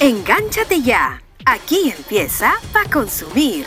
Engánchate ya. Aquí empieza Pa' Consumir.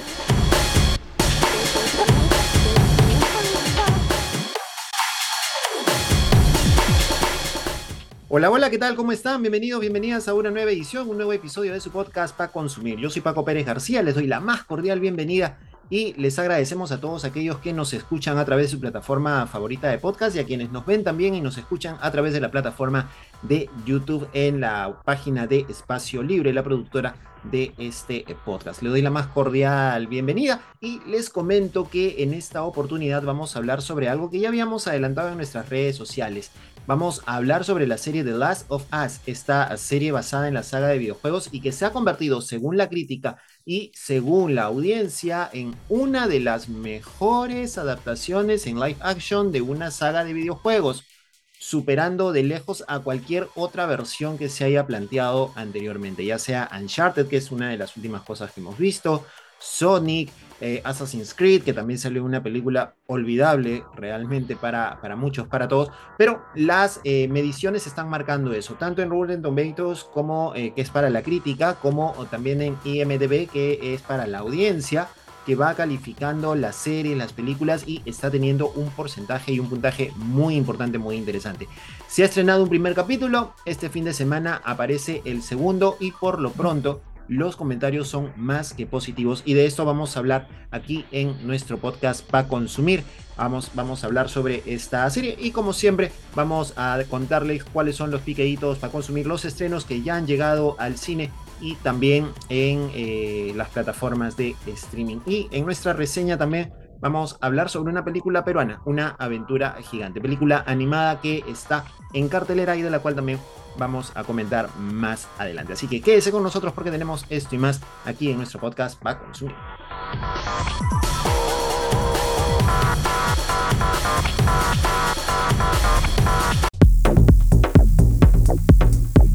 Hola, hola, ¿qué tal? ¿Cómo están? Bienvenidos, bienvenidas a una nueva edición, un nuevo episodio de su podcast Pa' Consumir. Yo soy Paco Pérez García, les doy la más cordial bienvenida y les agradecemos a todos aquellos que nos escuchan a través de su plataforma favorita de podcast y a quienes nos ven también y nos escuchan a través de la plataforma de YouTube en la página de Espacio Libre, la productora de este podcast. Le doy la más cordial bienvenida y les comento que en esta oportunidad vamos a hablar sobre algo que ya habíamos adelantado en nuestras redes sociales. Vamos a hablar sobre la serie The Last of Us, esta serie basada en la saga de videojuegos y que se ha convertido, según la crítica y según la audiencia, en una de las mejores adaptaciones en live action de una saga de videojuegos superando de lejos a cualquier otra versión que se haya planteado anteriormente, ya sea Uncharted, que es una de las últimas cosas que hemos visto, Sonic, eh, Assassin's Creed, que también salió una película olvidable realmente para, para muchos, para todos, pero las eh, mediciones están marcando eso, tanto en Rotten Tomatoes, como, eh, que es para la crítica, como también en IMDB, que es para la audiencia que va calificando las series, las películas y está teniendo un porcentaje y un puntaje muy importante, muy interesante. Se ha estrenado un primer capítulo, este fin de semana aparece el segundo y por lo pronto los comentarios son más que positivos y de esto vamos a hablar aquí en nuestro podcast para consumir. Vamos, vamos a hablar sobre esta serie y como siempre vamos a contarles cuáles son los piqueitos para consumir los estrenos que ya han llegado al cine y también en eh, las plataformas de streaming. Y en nuestra reseña también vamos a hablar sobre una película peruana, una aventura gigante, película animada que está en cartelera y de la cual también vamos a comentar más adelante. Así que quédese con nosotros porque tenemos esto y más aquí en nuestro podcast Va consumir.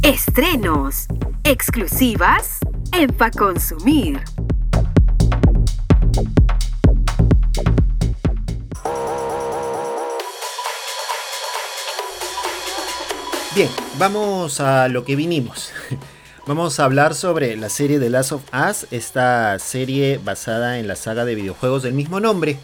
Estrenos exclusivas en Pa Consumir. Bien, vamos a lo que vinimos. Vamos a hablar sobre la serie The Last of Us, esta serie basada en la saga de videojuegos del mismo nombre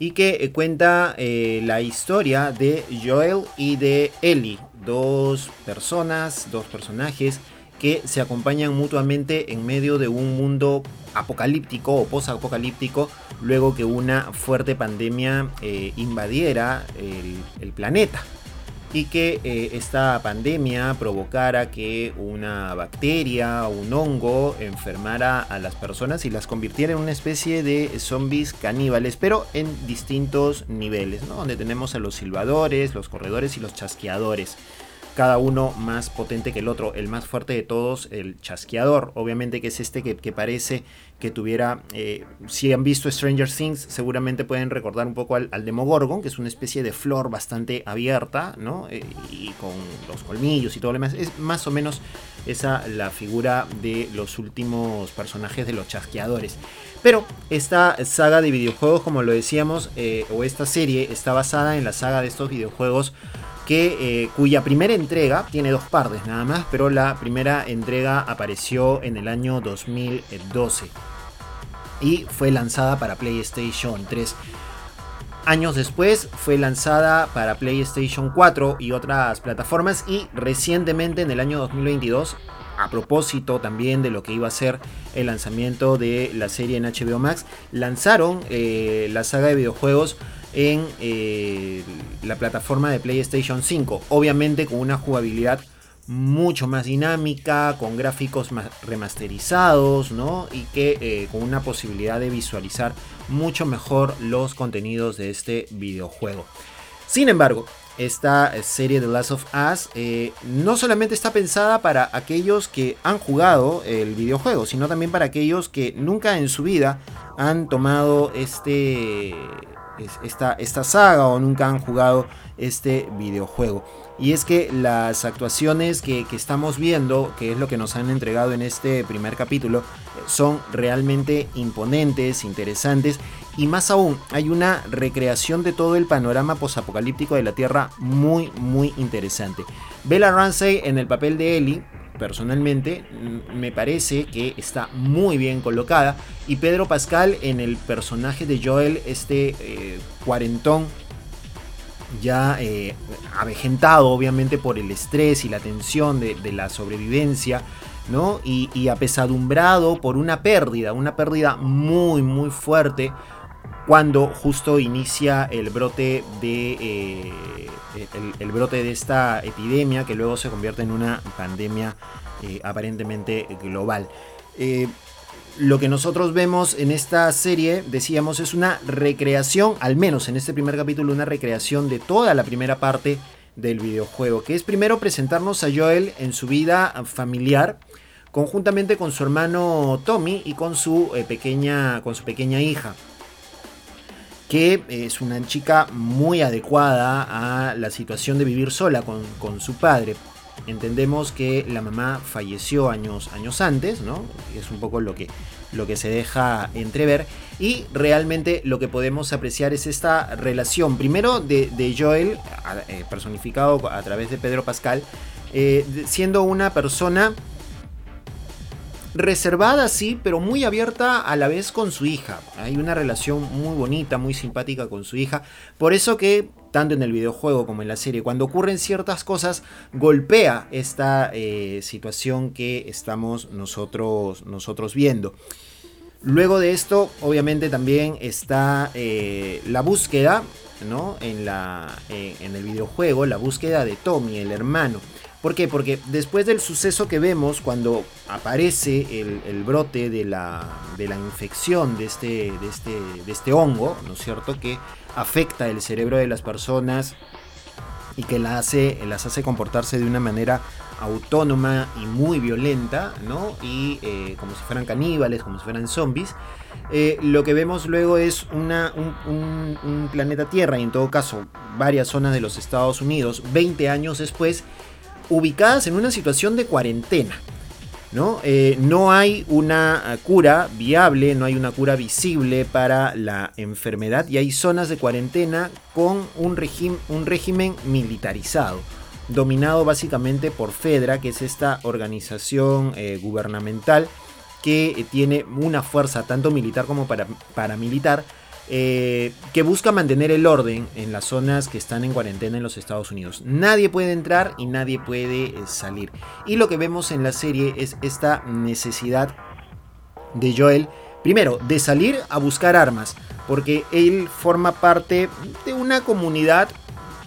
y que eh, cuenta eh, la historia de Joel y de Ellie, dos personas, dos personajes que se acompañan mutuamente en medio de un mundo apocalíptico o posapocalíptico luego que una fuerte pandemia eh, invadiera el planeta y que eh, esta pandemia provocara que una bacteria o un hongo enfermara a las personas y las convirtiera en una especie de zombies caníbales, pero en distintos niveles, donde tenemos a los silbadores, los corredores y los chasqueadores cada uno más potente que el otro. El más fuerte de todos, el chasqueador, obviamente que es este que, parece que tuviera, eh, si han visto Stranger Things, seguramente pueden recordar un poco al, Demogorgon, que es una especie de flor bastante abierta, ¿no? Eh, y con los colmillos y todo lo demás. Es más o menos esa la figura de los últimos personajes de los chasqueadores. Pero esta saga de videojuegos, como lo decíamos, eh, o esta serie está basada en la saga de estos videojuegos que, eh, cuya primera entrega tiene dos partes nada más, pero la primera entrega apareció en el año 2012 y fue lanzada para PlayStation 3. Años después fue lanzada para PlayStation 4 y otras plataformas y recientemente en el año 2022 a propósito también de lo que iba a ser el lanzamiento de la serie en HBO Max, lanzaron eh, la saga de videojuegos en eh, la plataforma de PlayStation 5. Obviamente con una jugabilidad mucho más dinámica, con gráficos remasterizados, ¿no? Y que eh, con una posibilidad de visualizar mucho mejor los contenidos de este videojuego. Sin embargo, esta serie de Last of Us eh, no solamente está pensada para aquellos que han jugado el videojuego, sino también para aquellos que nunca en su vida han tomado este esta, esta saga o nunca han jugado este videojuego. Y es que las actuaciones que, estamos viendo, que es lo que nos han entregado en este primer capítulo, son realmente imponentes, interesantes y más aún hay una recreación de todo el panorama posapocalíptico de la Tierra muy muy interesante. Bella Ramsey en el papel de Ellie personalmente me parece que está muy bien colocada y Pedro Pascal en el personaje de Joel este eh, cuarentón ya eh, avejentado obviamente por el estrés y la tensión de, la sobrevivencia, ¿no? Y, apesadumbrado por una pérdida, una pérdida muy, muy fuerte cuando justo inicia el brote de eh, el, brote de esta epidemia que luego se convierte en una pandemia eh, aparentemente global. Lo que nosotros vemos en esta serie, decíamos, es una recreación, al menos en este primer capítulo, una recreación de toda la primera parte del videojuego, que es primero presentarnos a Joel en su vida familiar, conjuntamente con su hermano Tommy y con su, eh, pequeña, con su pequeña hija, que es una chica muy adecuada a la situación de vivir sola con, con su padre. Entendemos que la mamá falleció años, años antes, ¿no? Es un poco lo que, lo que se deja entrever. Y realmente lo que podemos apreciar es esta relación, primero de, Joel, eh, personificado a través de Pedro Pascal, eh, siendo una persona reservada, sí, pero muy abierta a la vez con su hija. Hay una relación muy bonita, muy simpática con su hija. Por eso que, tanto en el videojuego como en la serie, cuando ocurren ciertas cosas, golpea esta eh, situación que estamos nosotros, nosotros viendo. Luego de esto, obviamente también está eh, la búsqueda, ¿no? En, la, eh, en el videojuego, la búsqueda de Tommy, el hermano. ¿Por qué? Porque después del suceso que vemos cuando aparece el, brote de la, de la, infección de este, de, este, de este hongo, ¿no es cierto? Que afecta el cerebro de las personas y que la hace, las hace comportarse de una manera autónoma y muy violenta, ¿no? Y eh, como si fueran caníbales, como si fueran zombies. Eh, lo que vemos luego es un, un planeta Tierra y en todo caso varias zonas de los Estados Unidos 20 años después ubicadas en una situación de cuarentena. ¿no? Eh, no hay una cura viable, no hay una cura visible para la enfermedad y hay zonas de cuarentena con un, régimen militarizado, dominado básicamente por FEDRA, que es esta organización eh, gubernamental que tiene una fuerza tanto militar como para, paramilitar eh, que busca mantener el orden en las zonas que están en cuarentena en los Estados Unidos. Nadie puede entrar y nadie puede eh, salir. Y lo que vemos en la serie es esta necesidad de Joel, primero, de salir a buscar armas, porque él forma parte de una comunidad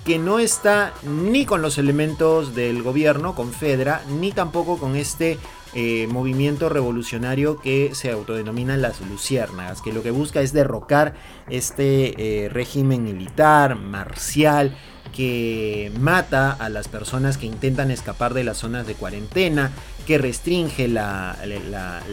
que no está ni con los elementos del gobierno, con Fedra, ni tampoco con este eh, movimiento revolucionario que se autodenomina las luciérnagas, que lo que busca es derrocar este eh, régimen militar, marcial, que mata a las personas que intentan escapar de las zonas de cuarentena, que restringe la,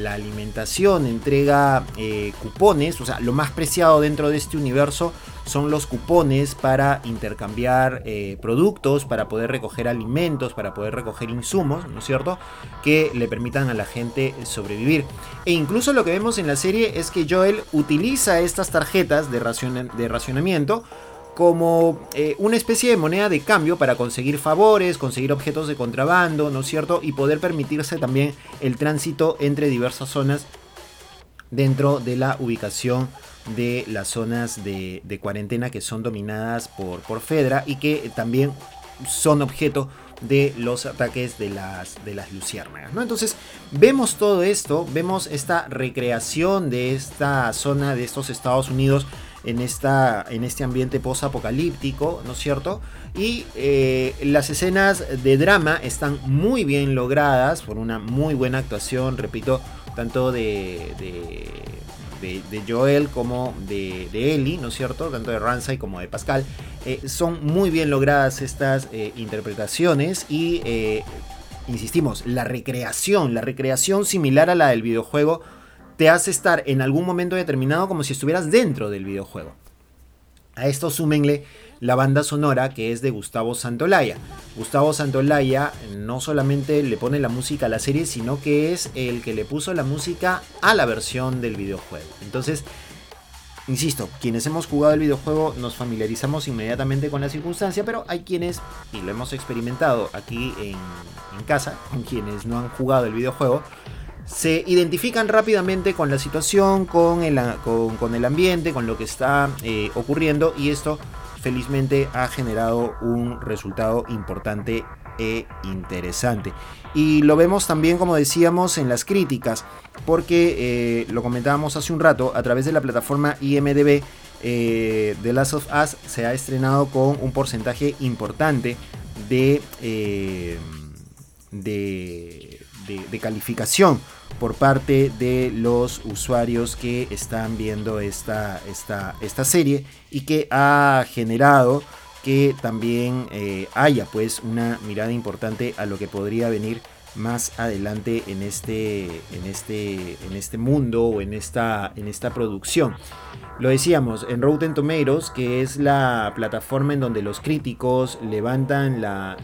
alimentación, entrega eh, cupones, o sea, lo más preciado dentro de este universo son los cupones para intercambiar eh, productos, para poder recoger alimentos, para poder recoger insumos, ¿no es cierto? Que le permitan a la gente sobrevivir. E incluso lo que vemos en la serie es que Joel utiliza estas tarjetas de, de racionamiento como eh, una especie de moneda de cambio para conseguir favores, conseguir objetos de contrabando, ¿no es cierto? Y poder permitirse también el tránsito entre diversas zonas dentro de la ubicación de las zonas de, cuarentena que son dominadas por, por Fedra y que también son objeto de los ataques de las, de las luciérnagas. ¿no? Entonces vemos todo esto, vemos esta recreación de esta zona de estos Estados Unidos en, esta, en este ambiente post-apocalíptico, ¿no es cierto? Y eh, las escenas de drama están muy bien logradas por una muy buena actuación, repito, tanto de, de, Joel como de, de, Ellie, ¿no es cierto? Tanto de Ramsay como de Pascal. Eh, son muy bien logradas estas eh, interpretaciones y, insistimos, la recreación, la recreación similar a la del videojuego te hace estar en algún momento determinado como si estuvieras dentro del videojuego. A esto súmenle la banda sonora que es de Gustavo Santolaya. Gustavo Santolaya no solamente le pone la música a la serie, sino que es el que le puso la música a la versión del videojuego. Entonces, insisto, quienes hemos jugado el videojuego nos familiarizamos inmediatamente con la circunstancia, pero hay quienes, y lo hemos experimentado aquí en, casa, con quienes no han jugado el videojuego, se identifican rápidamente con la situación, con el, con, el ambiente, con lo que está eh, ocurriendo y esto felizmente ha generado un resultado importante e interesante. Y lo vemos también, como decíamos, en las críticas, porque eh, lo comentábamos hace un rato, a través de la plataforma IMDB, eh, The Last of Us se ha estrenado con un porcentaje importante de, eh, de, de calificación por parte de los usuarios que están viendo esta, esta, esta serie y que ha generado que también eh, haya pues una mirada importante a lo que podría venir más adelante en este, en este, en este mundo o en esta, en esta producción. Lo decíamos, en Rotten Tomatoes, que es la plataforma en donde los críticos levantan, la,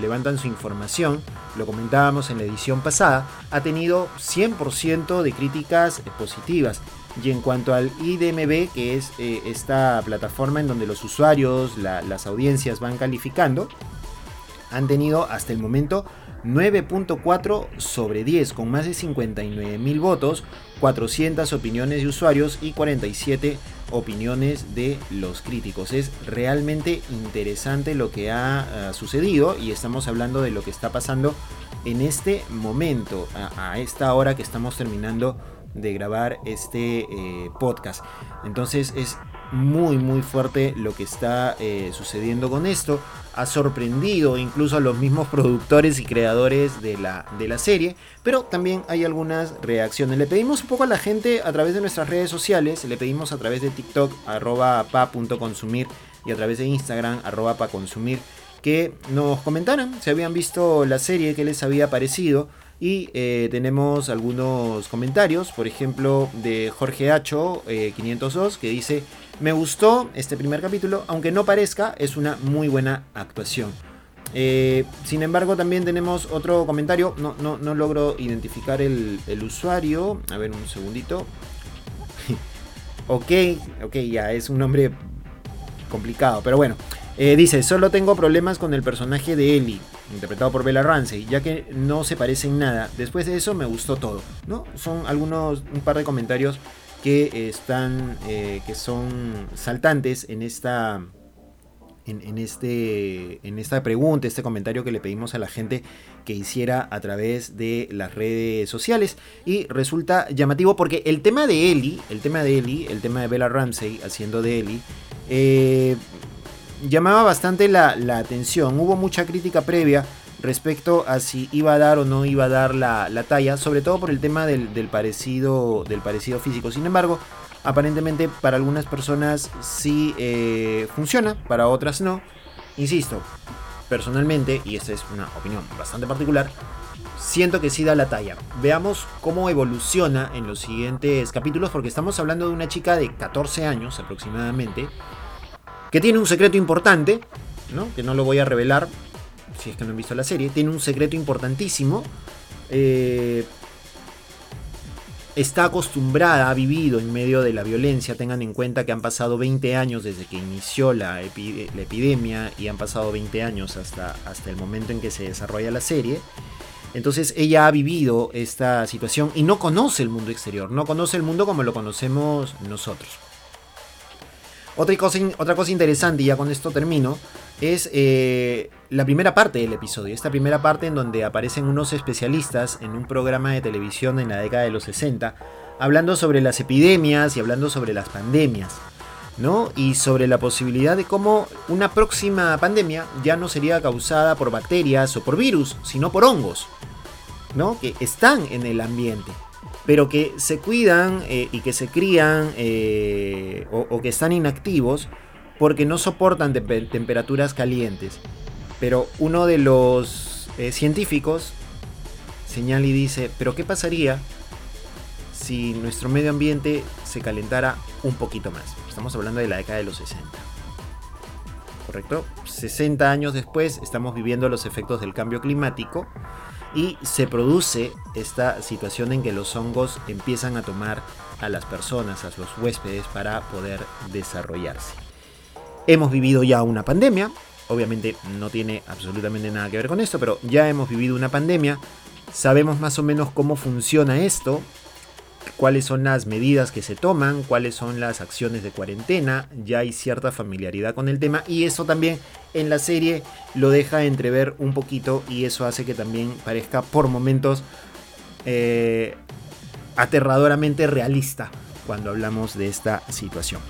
levantan su información, lo comentábamos en la edición pasada, ha tenido 100% de críticas positivas. Y en cuanto al IDMB, que es eh, esta plataforma en donde los usuarios, las audiencias van calificando, han tenido hasta el momento 9.4 sobre 10, con más de 59 mil votos, 400 opiniones de usuarios y 47 opiniones de los críticos. Es realmente interesante lo que ha ah, sucedido y estamos hablando de lo que está pasando en este momento, a esta hora que estamos terminando de grabar este eh, podcast. Entonces es muy muy fuerte lo que está eh, sucediendo con esto. Ha sorprendido incluso a los mismos productores y creadores de la, de la serie. Pero también hay algunas reacciones. Le pedimos un poco a la gente a través de nuestras redes sociales. Le pedimos a través de TikTok arroba pa.consumir y a través de Instagram arroba pa consumir que nos comentaran si habían visto la serie, qué les había parecido. Y eh, tenemos algunos comentarios, por ejemplo, de Jorge Hacho 502, eh, que dice, me gustó este primer capítulo, aunque no parezca, es una muy buena actuación. Eh, sin embargo, también tenemos otro comentario, no, no, no logro identificar el, el usuario, a ver un segundito. ok, ok, ya es un nombre complicado, pero bueno. Eh, dice, solo tengo problemas con el personaje de Ellie, interpretado por Bella Ramsey, ya que no se parece en nada. Después de eso me gustó todo, ¿no? Son algunos, un par de comentarios que están, eh, que son saltantes en esta, en, este, en esta pregunta, este comentario que le pedimos a la gente que hiciera a través de las redes sociales. Y resulta llamativo porque el tema de Ellie, el tema de Ellie, el tema de Bella Ramsey haciendo de Ellie, eh, llamaba bastante la, atención. Hubo mucha crítica previa respecto a si iba a dar o no iba a dar la, talla, sobre todo por el tema del, parecido, del parecido físico. Sin embargo, aparentemente para algunas personas sí eh, funciona, para otras no. Insisto, personalmente, y esta es una opinión bastante particular, siento que sí da la talla. Veamos cómo evoluciona en los siguientes capítulos, porque estamos hablando de una chica de 14 años aproximadamente, que tiene un secreto importante, ¿no? que no lo voy a revelar si es que no han visto la serie, tiene un secreto importantísimo. Eh, está acostumbrada, ha vivido en medio de la violencia. Tengan en cuenta que han pasado 20 años desde que inició la, epidemia y han pasado 20 años hasta, hasta el momento en que se desarrolla la serie. Entonces ella ha vivido esta situación y no conoce el mundo exterior, no conoce el mundo como lo conocemos nosotros. Otra cosa, otra cosa interesante, y ya con esto termino, es eh, la primera parte del episodio. Esta primera parte en donde aparecen unos especialistas en un programa de televisión en la década de los 60, hablando sobre las epidemias y hablando sobre las pandemias. ¿no? Y sobre la posibilidad de cómo una próxima pandemia ya no sería causada por bacterias o por virus, sino por hongos, ¿no? Que están en el ambiente pero que se cuidan eh, y que se crían eh, o, que están inactivos porque no soportan temperaturas calientes. Pero uno de los eh, científicos señala y dice, pero ¿qué pasaría si nuestro medio ambiente se calentara un poquito más? Estamos hablando de la década de los 60. ¿correcto? 60 años después estamos viviendo los efectos del cambio climático y se produce esta situación en que los hongos empiezan a tomar a las personas, a los huéspedes para poder desarrollarse. Hemos vivido ya una pandemia, obviamente no tiene absolutamente nada que ver con esto, pero ya hemos vivido una pandemia, sabemos más o menos cómo funciona esto, cuáles son las medidas que se toman, cuáles son las acciones de cuarentena, ya hay cierta familiaridad con el tema y eso también en la serie lo deja entrever un poquito y eso hace que también parezca por momentos eh, aterradoramente realista cuando hablamos de esta situación.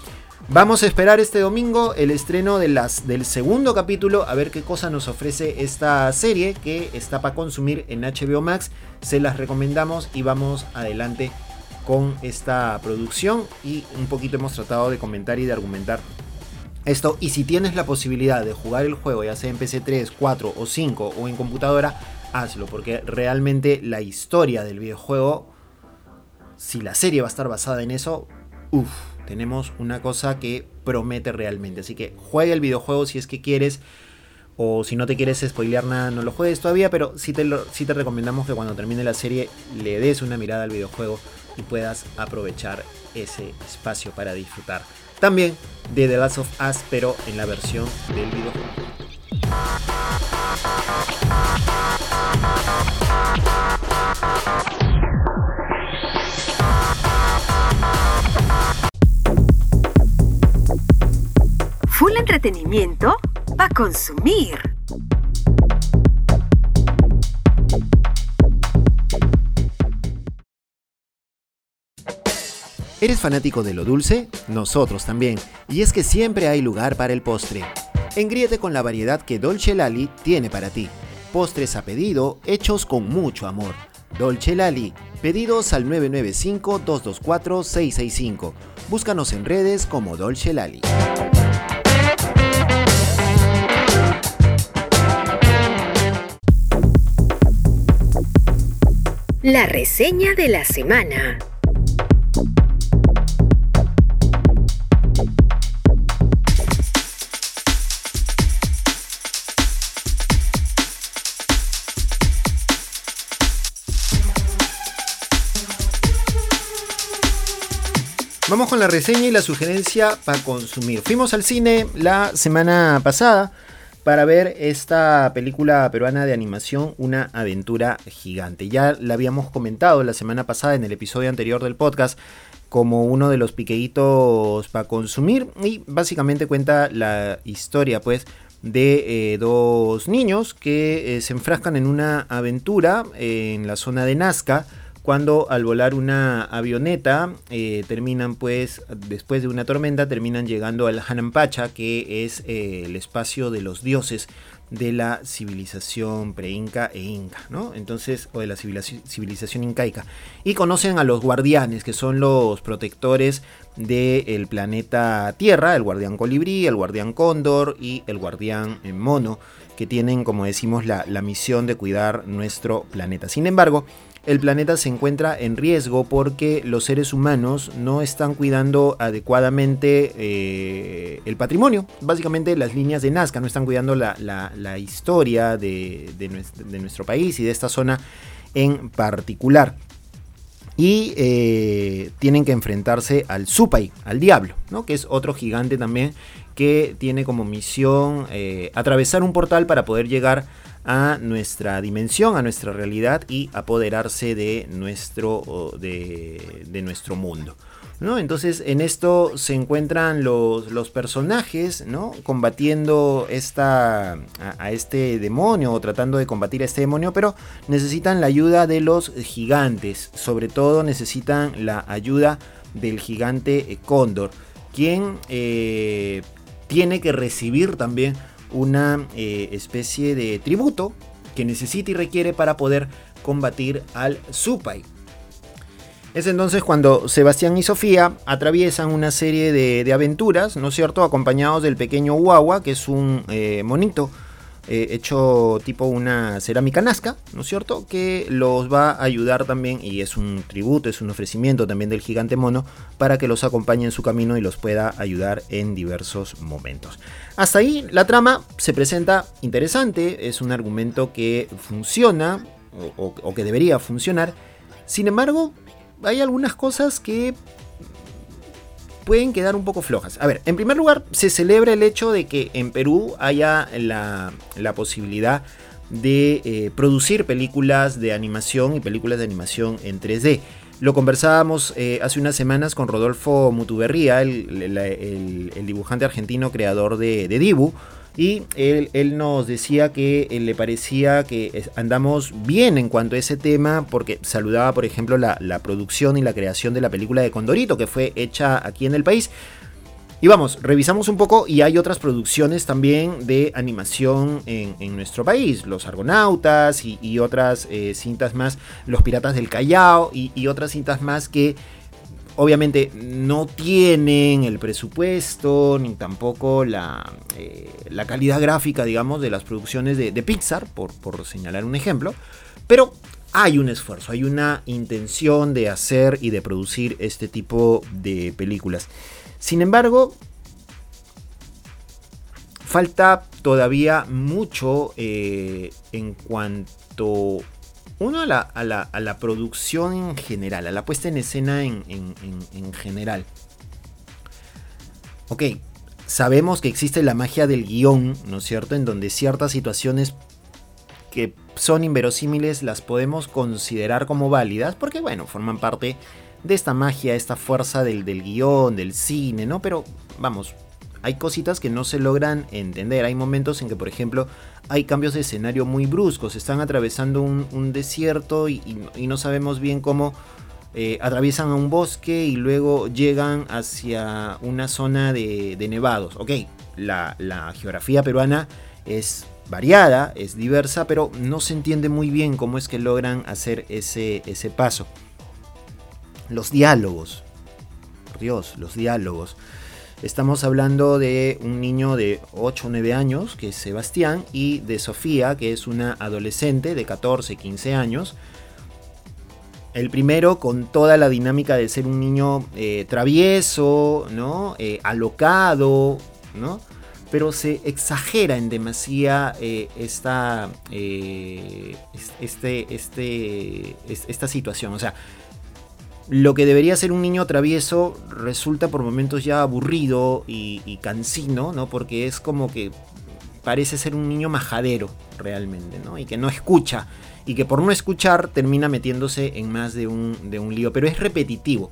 Vamos a esperar este domingo el estreno de las, del segundo capítulo, a ver qué cosa nos ofrece esta serie que está para consumir en HBO Max. Se las recomendamos y vamos adelante con esta producción y un poquito hemos tratado de comentar y de argumentar esto. Y si tienes la posibilidad de jugar el juego, ya sea en PC 3, 4 o 5 o en computadora, hazlo, porque realmente la historia del videojuego, si la serie va a estar basada en eso, uff, tenemos una cosa que promete realmente. Así que juegue el videojuego si es que quieres. O si no te quieres spoilear nada, no lo juegues todavía. Pero sí te, sí te recomendamos que cuando termine la serie le des una mirada al videojuego y puedas aprovechar ese espacio para disfrutar también de The Last of Us, pero en la versión del videojuego. Entretenimiento para consumir. ¿Eres fanático de lo dulce? Nosotros también. Y es que siempre hay lugar para el postre. Engríete con la variedad que Dolce Lali tiene para ti. Postres a pedido, hechos con mucho amor. Dolce Lali. Pedidos al 995-224-665. Búscanos en redes como Dolce Lali. La reseña de la semana. Vamos con la reseña y la sugerencia para consumir. Fuimos al cine la semana pasada para ver esta película peruana de animación, Una aventura gigante. Ya la habíamos comentado la semana pasada en el episodio anterior del podcast como uno de los piqueitos para consumir y básicamente cuenta la historia pues de eh, dos niños que eh, se enfrascan en una aventura en la zona de Nazca cuando al volar una avioneta eh, terminan pues después de una tormenta terminan llegando al Hanampacha que es eh, el espacio de los dioses de la civilización pre-inca e inca, ¿no? Entonces, o de la civilización incaica. Y conocen a los guardianes, que son los protectores del planeta Tierra, el guardián colibrí, el guardián cóndor y el guardián eh, mono, que tienen, como decimos, la, la misión de cuidar nuestro planeta. Sin embargo, el planeta se encuentra en riesgo porque los seres humanos no están cuidando adecuadamente eh, el patrimonio. Básicamente las líneas de Nazca no están cuidando la, historia de, nuestro, país y de esta zona en particular. Y eh, tienen que enfrentarse al Supai, al diablo, ¿no? que es otro gigante también que tiene como misión eh, atravesar un portal para poder llegar a nuestra dimensión, a nuestra realidad y apoderarse de nuestro, de, de nuestro mundo. ¿no? Entonces en esto se encuentran los, los personajes ¿no? combatiendo esta, a, este demonio o tratando de combatir a este demonio, pero necesitan la ayuda de los gigantes, sobre todo necesitan la ayuda del gigante Cóndor, quien eh, tiene que recibir también una eh, especie de tributo que necesita y requiere para poder combatir al Supai. Es entonces cuando Sebastián y Sofía atraviesan una serie de, aventuras, ¿no es cierto?, acompañados del pequeño Wawa, que es un eh, monito eh, hecho tipo una cerámica nazca, ¿no es cierto? Que los va a ayudar también, y es un tributo, es un ofrecimiento también del gigante mono, para que los acompañe en su camino y los pueda ayudar en diversos momentos. Hasta ahí la trama se presenta interesante, es un argumento que funciona, o que debería funcionar. Sin embargo, hay algunas cosas que pueden quedar un poco flojas. A ver, en primer lugar, se celebra el hecho de que en Perú haya la, posibilidad de eh, producir películas de animación y películas de animación en 3D. Lo conversábamos eh, hace unas semanas con Rodolfo Mutuberría, el, dibujante argentino creador de, de Dibu, y él, nos decía que eh, le parecía que andamos bien en cuanto a ese tema, porque saludaba, por ejemplo, la, producción y la creación de la película de Condorito, que fue hecha aquí en el país. Y vamos, revisamos un poco y hay otras producciones también de animación en, nuestro país, Los Argonautas y, otras eh, cintas más, Los Piratas del Callao y otras cintas más que obviamente no tienen el presupuesto ni tampoco la, eh, la calidad gráfica, digamos, de las producciones de, Pixar, por, por, señalar un ejemplo, pero hay un esfuerzo, hay una intención de hacer y de producir este tipo de películas. Sin embargo, falta todavía mucho eh, en cuanto uno, a la, producción en general, a la puesta en escena en, general. Ok, sabemos que existe la magia del guion, ¿no es cierto? En donde ciertas situaciones que son inverosímiles las podemos considerar como válidas, porque bueno, forman parte de esta magia, esta fuerza del, del guion, del cine, ¿no? Pero vamos, hay cositas que no se logran entender. Hay momentos en que, por ejemplo, hay cambios de escenario muy bruscos. Están atravesando un, desierto y, no sabemos bien cómo eh, atraviesan a un bosque y luego llegan hacia una zona de, nevados. Ok, la, geografía peruana es variada, es diversa, pero no se entiende muy bien cómo es que logran hacer ese, ese paso. Los diálogos. Por Dios, los diálogos. Estamos hablando de un niño de 8 o 9 años, que es Sebastián, y de Sofía, que es una adolescente de 14, 15 años. El primero con toda la dinámica de ser un niño eh, travieso, ¿no? Eh, alocado, ¿no? Pero se exagera en demasía eh, esta, este, este, esta situación. O sea, lo que debería ser un niño travieso resulta por momentos ya aburrido y, cansino, ¿no? Porque es como que parece ser un niño majadero realmente, ¿no? Y que no escucha. Y que por no escuchar termina metiéndose en más de un, de un lío. Pero es repetitivo.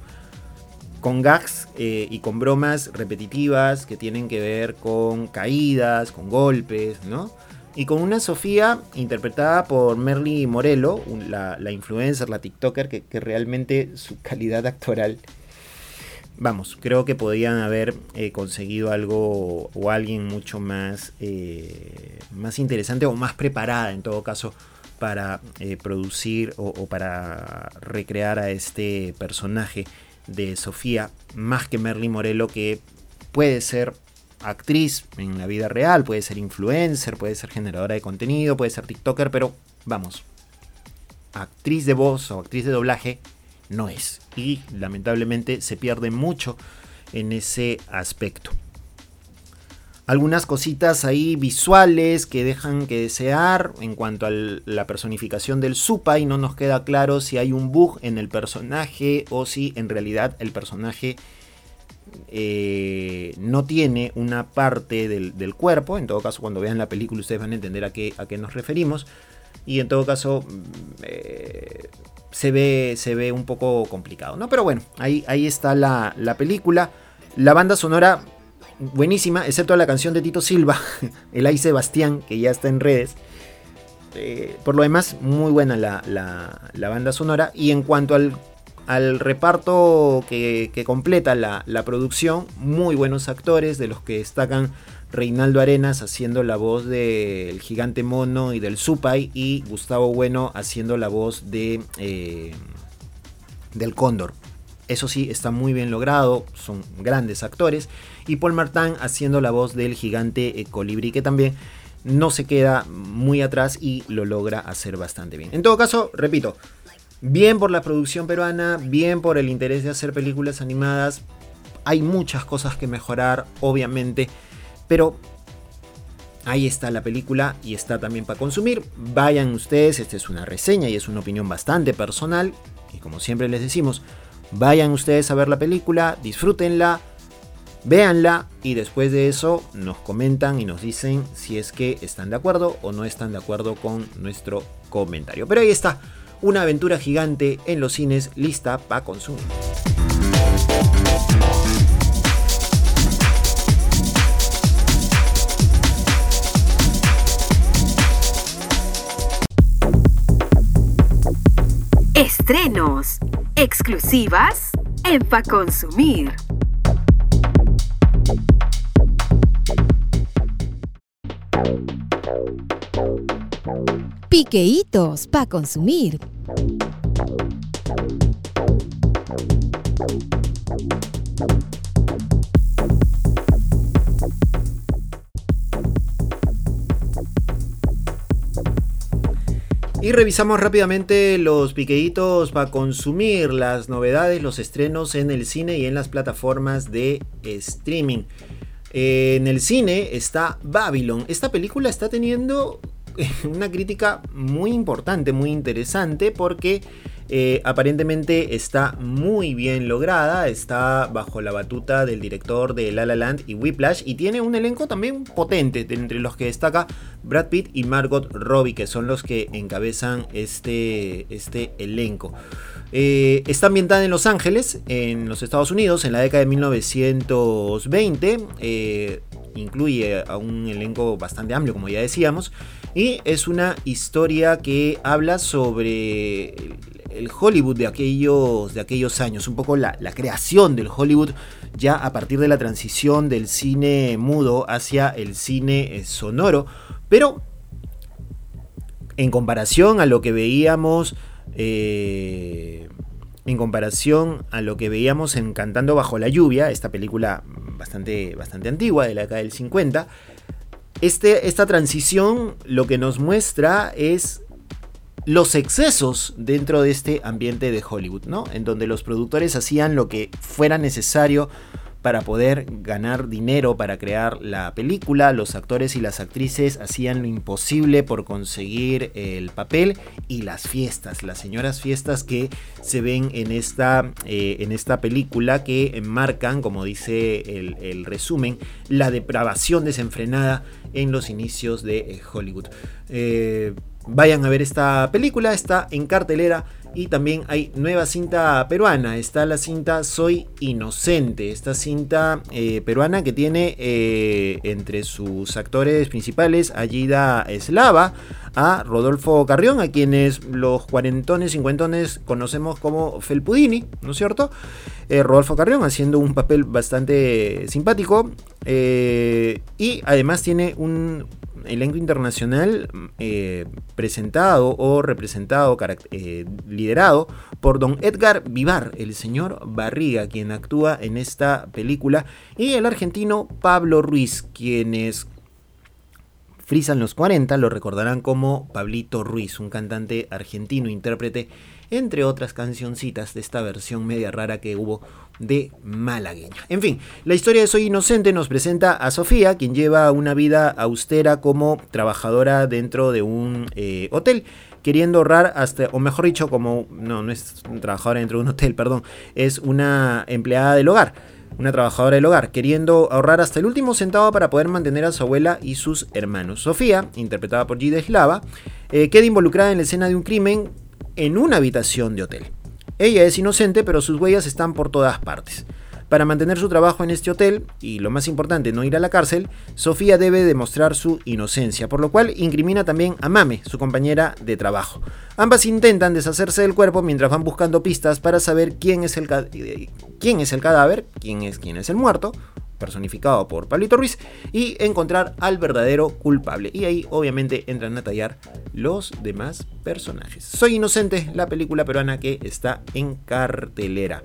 Con gags eh, y con bromas repetitivas que tienen que ver con caídas, con golpes, ¿no? Y con una Sofía interpretada por Merly Morelo, la, influencer, la TikToker, que, realmente su calidad actoral, vamos, creo que podían haber eh, conseguido algo o alguien mucho más, eh, más interesante o más preparada en todo caso para eh, producir o, o, para recrear a este personaje de Sofía, más que Merly Morelo, que puede ser actriz en la vida real, puede ser influencer, puede ser generadora de contenido, puede ser TikToker, pero vamos, actriz de voz o actriz de doblaje no es. Y lamentablemente se pierde mucho en ese aspecto. Algunas cositas ahí visuales que dejan que desear en cuanto a la personificación del Supa y no nos queda claro si hay un bug en el personaje o si en realidad el personaje eh, no tiene una parte del, cuerpo. En todo caso, cuando vean la película ustedes van a entender a qué, a qué nos referimos. Y en todo caso, mm, eh, se, ve, se ve un poco complicado. ¿no? Pero bueno, ahí, ahí está la, película. La banda sonora buenísima, excepto la canción de Tito Silva, el Ay Sebastián, que ya está en redes. Eh, por lo demás, muy buena la, la, banda sonora. Y en cuanto al al reparto que, completa la, producción, muy buenos actores, de los que destacan Reinaldo Arenas haciendo la voz del gigante mono y del Supay, y Gustavo Bueno haciendo la voz de eh, del cóndor. Eso sí, está muy bien logrado, son grandes actores. Y Paul Martin haciendo la voz del gigante colibrí, que también no se queda muy atrás y lo logra hacer bastante bien. En todo caso, repito, bien por la producción peruana, bien por el interés de hacer películas animadas. Hay muchas cosas que mejorar, obviamente, pero ahí está la película y está también para consumir. Vayan ustedes, esta es una reseña y es una opinión bastante personal. Y como siempre les decimos, vayan ustedes a ver la película, disfrútenla, véanla y después de eso nos comentan y nos dicen si es que están de acuerdo o no están de acuerdo con nuestro comentario. Pero ahí está, una aventura gigante en los cines lista para consumir. Estrenos, exclusivas en Pa Consumir. Piqueitos para consumir. Y revisamos rápidamente los piqueitos para consumir las novedades, los estrenos en el cine y en las plataformas de streaming. en el cine está Babylon. Esta película está teniendo una crítica muy importante, muy interesante, porque eh, aparentemente está muy bien lograda, está bajo la batuta del director de La La Land y Whiplash y tiene un elenco también potente, entre los que destaca Brad Pitt y Margot Robbie, que son los que encabezan este, este elenco. Eh, está ambientada en Los Ángeles, en los Estados Unidos, en la década de 1920. Eh, incluye a un elenco bastante amplio, como ya decíamos. Y es una historia que habla sobre el Hollywood de aquellos, de aquellos años, un poco la, creación del Hollywood ya a partir de la transición del cine mudo hacia el cine eh, sonoro, pero en comparación a lo que veíamos, eh, en comparación a lo que veíamos en Cantando bajo la lluvia, esta película bastante, bastante antigua de la década del 50, este, esta transición lo que nos muestra es los excesos dentro de este ambiente de Hollywood, ¿no? En donde los productores hacían lo que fuera necesario para poder ganar dinero para crear la película. Los actores y las actrices hacían lo imposible por conseguir el papel y las fiestas, las señoras fiestas que se ven en esta, eh, en esta película que enmarcan, como dice el, resumen, la depravación desenfrenada en los inicios de eh, Hollywood. Eh, vayan a ver esta película, está en cartelera y también hay nueva cinta peruana. Está la cinta Soy Inocente. Esta cinta eh, peruana que tiene eh, entre sus actores principales a Gida Eslava, a Rodolfo Carrión, a quienes los cuarentones, cincuentones conocemos como Felpudini, ¿no es cierto? Eh, Rodolfo Carrión haciendo un papel bastante simpático. y además tiene un, elenco internacional eh, presentado o representado, eh, liderado por don Edgar Vivar, el señor Barriga, quien actúa en esta película, y el argentino Pablo Ruiz, quienes frisan los 40 lo recordarán como Pablito Ruiz, un cantante argentino, intérprete, entre otras cancioncitas de esta versión media rara que hubo de malagueña. En fin, la historia de Soy Inocente nos presenta a Sofía, quien lleva una vida austera como trabajadora dentro de un eh, hotel queriendo ahorrar hasta, o mejor dicho, como, no, no es trabajadora dentro de un hotel, perdón, es una empleada del hogar, una trabajadora del hogar, queriendo ahorrar hasta el último centavo para poder mantener a su abuela y sus hermanos. Sofía, interpretada por Gide Slava, eh, queda involucrada en la escena de un crimen en una habitación de hotel. Ella es inocente, pero sus huellas están por todas partes. Para mantener su trabajo en este hotel, y lo más importante, no ir a la cárcel, Sofía debe demostrar su inocencia, por lo cual incrimina también a Mame, su compañera de trabajo. Ambas intentan deshacerse del cuerpo mientras van buscando pistas para saber quién es el, quién es el cadáver, quién es, quién es el muerto, personificado por Pablito Ruiz, y encontrar al verdadero culpable. Y ahí obviamente entran a tallar los demás personajes. Soy Inocente, la película peruana que está en cartelera.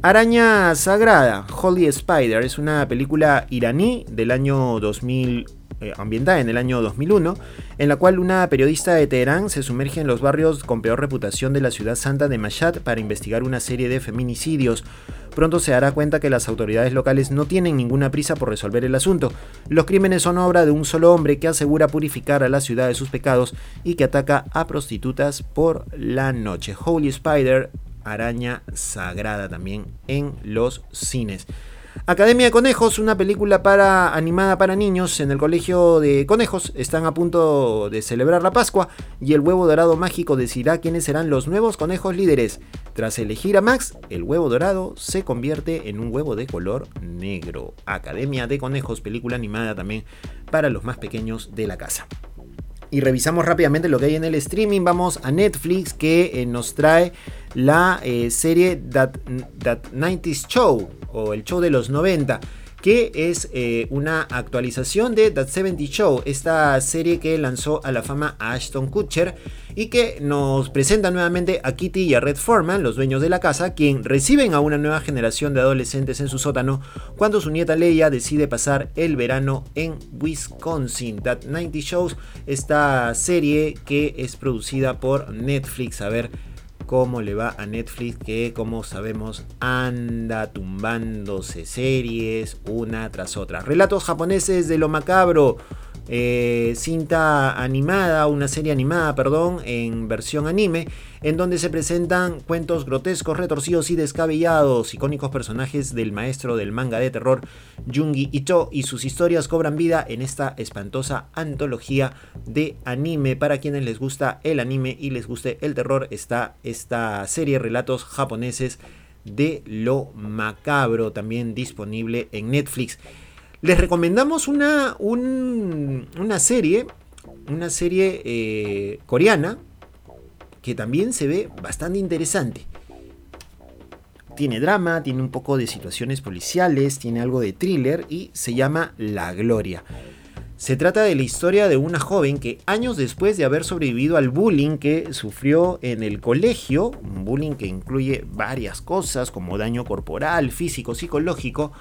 Araña Sagrada, Holy Spider, es una película iraní del año 2000 eh, ambientada en el año 2001, en la cual una periodista de Teherán se sumerge en los barrios con peor reputación de la ciudad santa de Mashhad para investigar una serie de feminicidios. Pronto se dará cuenta que las autoridades locales no tienen ninguna prisa por resolver el asunto. Los crímenes son obra de un solo hombre que asegura purificar a la ciudad de sus pecados y que ataca a prostitutas por la noche. Holy Spider, araña sagrada también en los cines. Academia de Conejos, una película para, animada para niños en el colegio de conejos. Están a punto de celebrar la Pascua y el huevo dorado mágico decidirá quiénes serán los nuevos conejos líderes. Tras elegir a Max, el huevo dorado se convierte en un huevo de color negro. Academia de Conejos, película animada también para los más pequeños de la casa. Y revisamos rápidamente lo que hay en el streaming. Vamos a Netflix que eh, nos trae la eh, serie That, That 90s Show o el show de los 90 que es eh, una actualización de That 70 Show, esta serie que lanzó a la fama a Ashton Kutcher y que nos presenta nuevamente a Kitty y a Red Foreman, los dueños de la casa, quien reciben a una nueva generación de adolescentes en su sótano cuando su nieta Leia decide pasar el verano en Wisconsin. That 90 Shows, esta serie que es producida por Netflix. A ver cómo le va a Netflix que como sabemos anda tumbándose series una tras otra. Relatos japoneses de lo macabro. Eh, cinta animada, una serie animada, perdón, en versión anime, en donde se presentan cuentos grotescos, retorcidos y descabellados, icónicos personajes del maestro del manga de terror Jungi Ito y sus historias cobran vida en esta espantosa antología de anime. Para quienes les gusta el anime y les guste el terror, está esta serie relatos japoneses de lo macabro, también disponible en Netflix. Les recomendamos una, una serie, una serie eh, coreana que también se ve bastante interesante. Tiene drama, tiene un poco de situaciones policiales, tiene algo de thriller y se llama La Gloria. Se trata de la historia de una joven que años después de haber sobrevivido al bullying que sufrió en el colegio, un bullying que incluye varias cosas como daño corporal, físico, psicológico,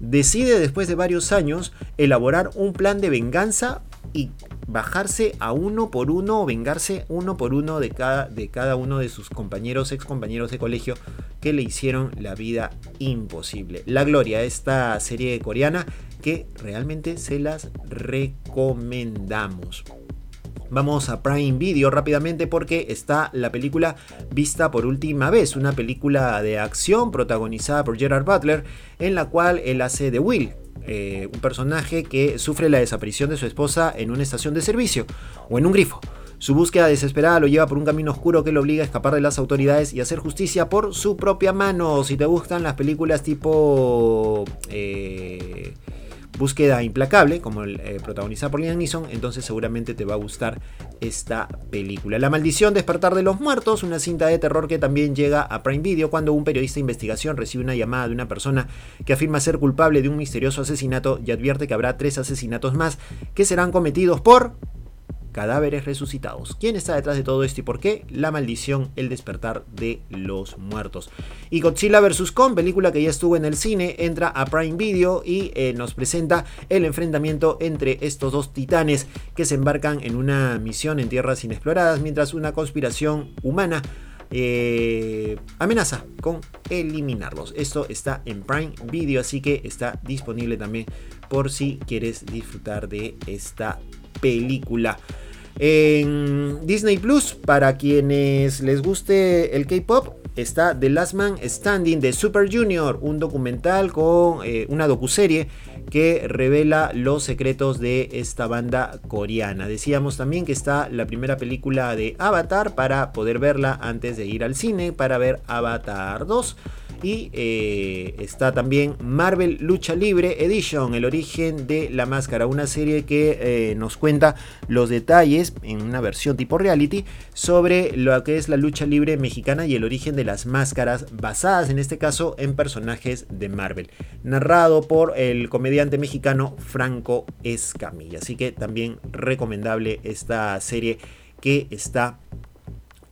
decide después de varios años elaborar un plan de venganza y bajarse a uno por uno o vengarse uno por uno de cada, de cada uno de sus compañeros, ex compañeros de colegio que le hicieron la vida imposible. La Gloria, esta serie coreana que realmente se las recomendamos. Vamos a Prime Video rápidamente porque está la película Vista por última vez, una película de acción protagonizada por Gerard Butler, en la cual él hace de Will, eh, un personaje que sufre la desaparición de su esposa en una estación de servicio o en un grifo. Su búsqueda desesperada lo lleva por un camino oscuro que lo obliga a escapar de las autoridades y hacer justicia por su propia mano. Si te gustan las películas tipo... Eh, Búsqueda Implacable, como el, eh, protagonizada por Liam Neeson, entonces seguramente te va a gustar esta película. La maldición Despertar de los Muertos, una cinta de terror que también llega a Prime Video cuando un periodista de investigación recibe una llamada de una persona que afirma ser culpable de un misterioso asesinato y advierte que habrá tres asesinatos más que serán cometidos por cadáveres resucitados. ¿Quién está detrás de todo esto y por qué? La maldición, el despertar de los muertos. Y Godzilla vs. Kong, película que ya estuvo en el cine, entra a Prime Video y eh, nos presenta el enfrentamiento entre estos dos titanes que se embarcan en una misión en tierras inexploradas mientras una conspiración humana eh, amenaza con eliminarlos. Esto está en Prime Video, así que está disponible también por si quieres disfrutar de esta película. En Disney Plus, para quienes les guste el K-pop, está The Last Man Standing de Super Junior, un documental con eh, una docuserie que revela los secretos de esta banda coreana. Decíamos también que está la primera película de Avatar para poder verla antes de ir al cine para ver Avatar 2. Y eh, está también Marvel Lucha Libre Edition, el origen de la máscara, una serie que eh, nos cuenta los detalles en una versión tipo reality sobre lo que es la lucha libre mexicana y el origen de las máscaras basadas en este caso en personajes de Marvel. Narrado por el comediante mexicano Franco Escamilla. Así que también recomendable esta serie que está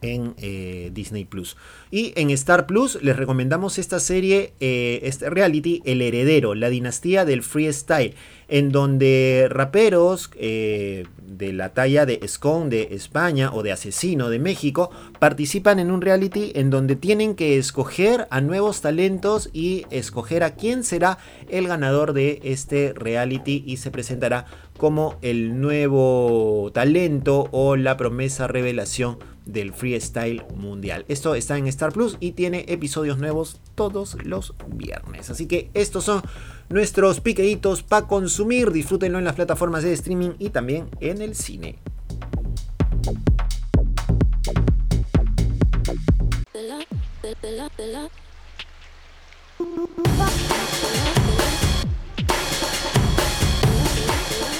en eh, Disney Plus. Y en Star Plus les recomendamos esta serie, eh, este reality, El Heredero, la dinastía del freestyle, en donde raperos eh, de la talla de Scone de España o de Asesino de México participan en un reality en donde tienen que escoger a nuevos talentos y escoger a quién será el ganador de este reality y se presentará como el nuevo talento o la promesa revelación del freestyle mundial. Esto está en Star Plus y tiene episodios nuevos todos los viernes. Así que estos son nuestros piqueitos para consumir. Disfrútenlo en las plataformas de streaming y también en el cine.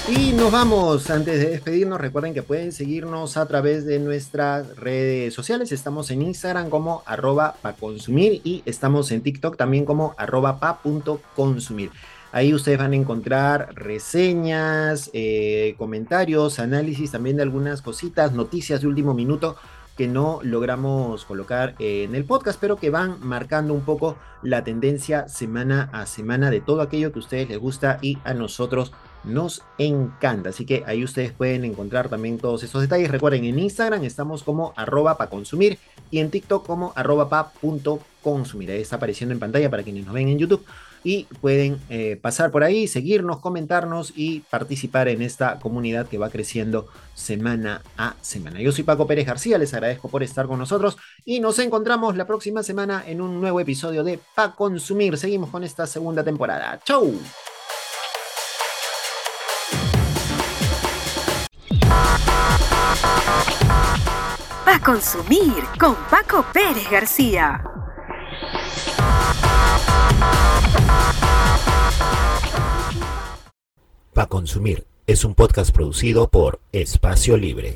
Y nos vamos. Antes de despedirnos, recuerden que pueden seguirnos a través de nuestras redes sociales. Estamos en Instagram como arroba pa consumir y estamos en TikTok también como arroba pa.consumir. Ahí ustedes van a encontrar reseñas, eh, comentarios, análisis también de algunas cositas, noticias de último minuto que no logramos colocar en el podcast, pero que van marcando un poco la tendencia semana a semana de todo aquello que a ustedes les gusta y a nosotros nos encanta. Así que ahí ustedes pueden encontrar también todos esos detalles. Recuerden, en Instagram estamos como arroba pa consumir y en TikTok como arroba pa punto consumir. Ahí está apareciendo en pantalla para quienes nos ven en YouTube y pueden eh, pasar por ahí, seguirnos, comentarnos y participar en esta comunidad que va creciendo semana a semana. Yo soy Paco Pérez García, les agradezco por estar con nosotros y nos encontramos la próxima semana en un nuevo episodio de Pa Consumir. Seguimos con esta segunda temporada. ¡Chau! Pa consumir con Paco Pérez García. Pa Consumir es un podcast producido por Espacio Libre.